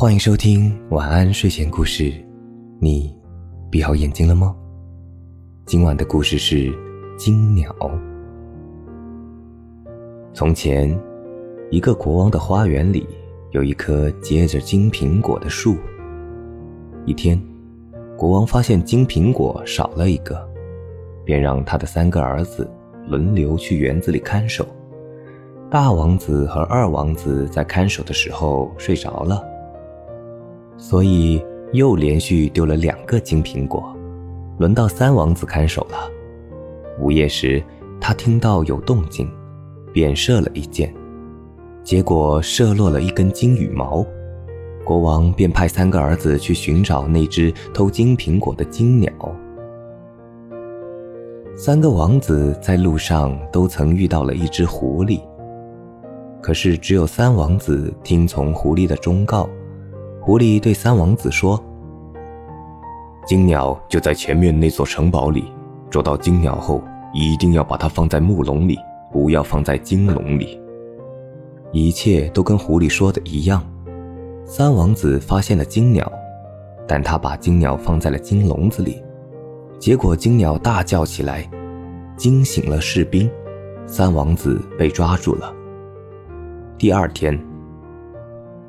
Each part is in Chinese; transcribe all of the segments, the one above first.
欢迎收听晚安睡前故事。你闭好眼睛了吗？今晚的故事是金鸟。从前，一个国王的花园里有一棵结着金苹果的树。一天，国王发现金苹果少了一个，便让他的三个儿子轮流去园子里看守。大王子和二王子在看守的时候睡着了，所以又连续丢了两个金苹果。轮到三王子看守了。午夜时，他听到有动静，便射了一箭，结果射落了一根金羽毛。国王便派三个儿子去寻找那只偷金苹果的金鸟。三个王子在路上都曾遇到了一只狐狸。可是，只有三王子听从狐狸的忠告。狐狸对三王子说：“金鸟就在前面那座城堡里。捉到金鸟后，一定要把它放在木笼里，不要放在金笼里。”一切都跟狐狸说的一样。三王子发现了金鸟，但他把金鸟放在了金笼子里，结果金鸟大叫起来，惊醒了士兵。三王子被抓住了。第二天，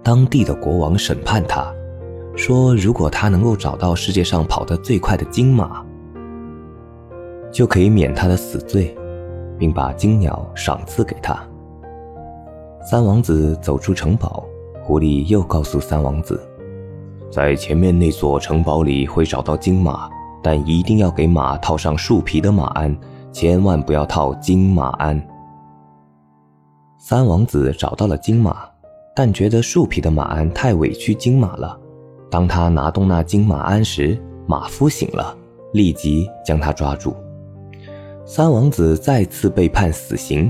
当地的国王审判他，说如果他能够找到世界上跑得最快的金马，就可以免他的死罪，并把金鸟赏赐给他。三王子走出城堡，狐狸又告诉三王子，在前面那座城堡里会找到金马，但一定要给马套上树皮的马鞍，千万不要套金马鞍。三王子找到了金马，但觉得树皮的马鞍太委屈金马了。当他拿动那金马鞍时，马夫醒了，立即将他抓住。三王子再次被判死刑，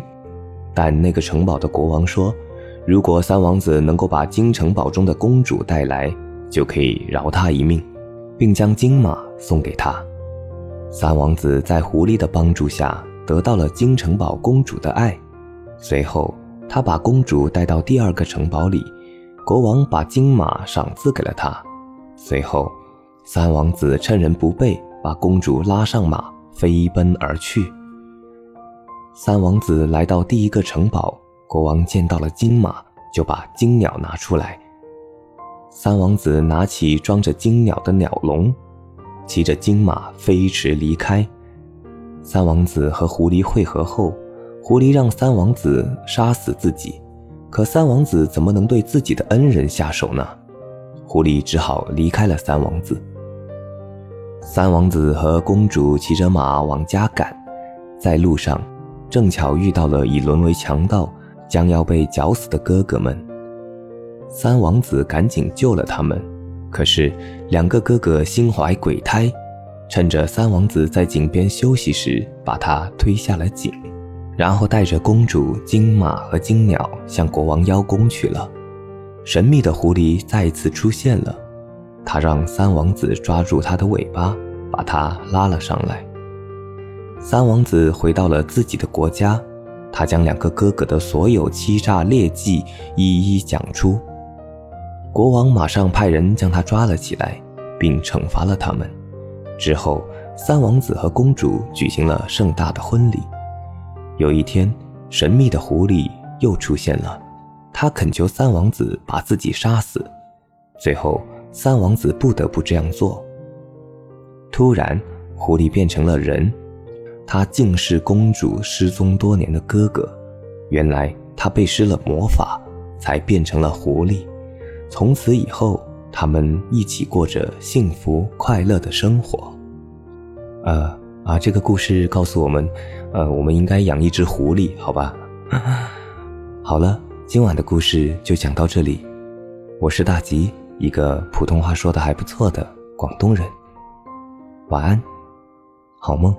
但那个城堡的国王说，如果三王子能够把金城堡中的公主带来，就可以饶他一命，并将金马送给他。三王子在狐狸的帮助下得到了金城堡公主的爱，随后。他把公主带到第二个城堡里，国王把金马赏赐给了他。随后，三王子趁人不备，把公主拉上马，飞奔而去。三王子来到第一个城堡，国王见到了金马，就把金鸟拿出来。三王子拿起装着金鸟的鸟笼，骑着金马飞驰离开。三王子和狐狸会合后。狐狸让三王子杀死自己，可三王子怎么能对自己的恩人下手呢？狐狸只好离开了三王子。三王子和公主骑着马往家赶，在路上正巧遇到了已沦为强盗、将要被绞死的哥哥们。三王子赶紧救了他们，可是两个哥哥心怀鬼胎，趁着三王子在井边休息时，把他推下了井。然后带着公主、金马和金鸟向国王邀功去了。神秘的狐狸再次出现了，他让三王子抓住他的尾巴，把他拉了上来。三王子回到了自己的国家，他将两个哥哥的所有欺诈劣迹一一讲出。国王马上派人将他抓了起来，并惩罚了他们。之后，三王子和公主举行了盛大的婚礼。有一天，神秘的狐狸又出现了，他恳求三王子把自己杀死。最后，三王子不得不这样做。突然，狐狸变成了人，他竟是公主失踪多年的哥哥。原来他被施了魔法，才变成了狐狸。从此以后，他们一起过着幸福快乐的生活。呃。啊，这个故事告诉我们，呃，我们应该养一只狐狸，好吧？好了，今晚的故事就讲到这里。我是大吉，一个普通话说的还不错的广东人。晚安，好梦。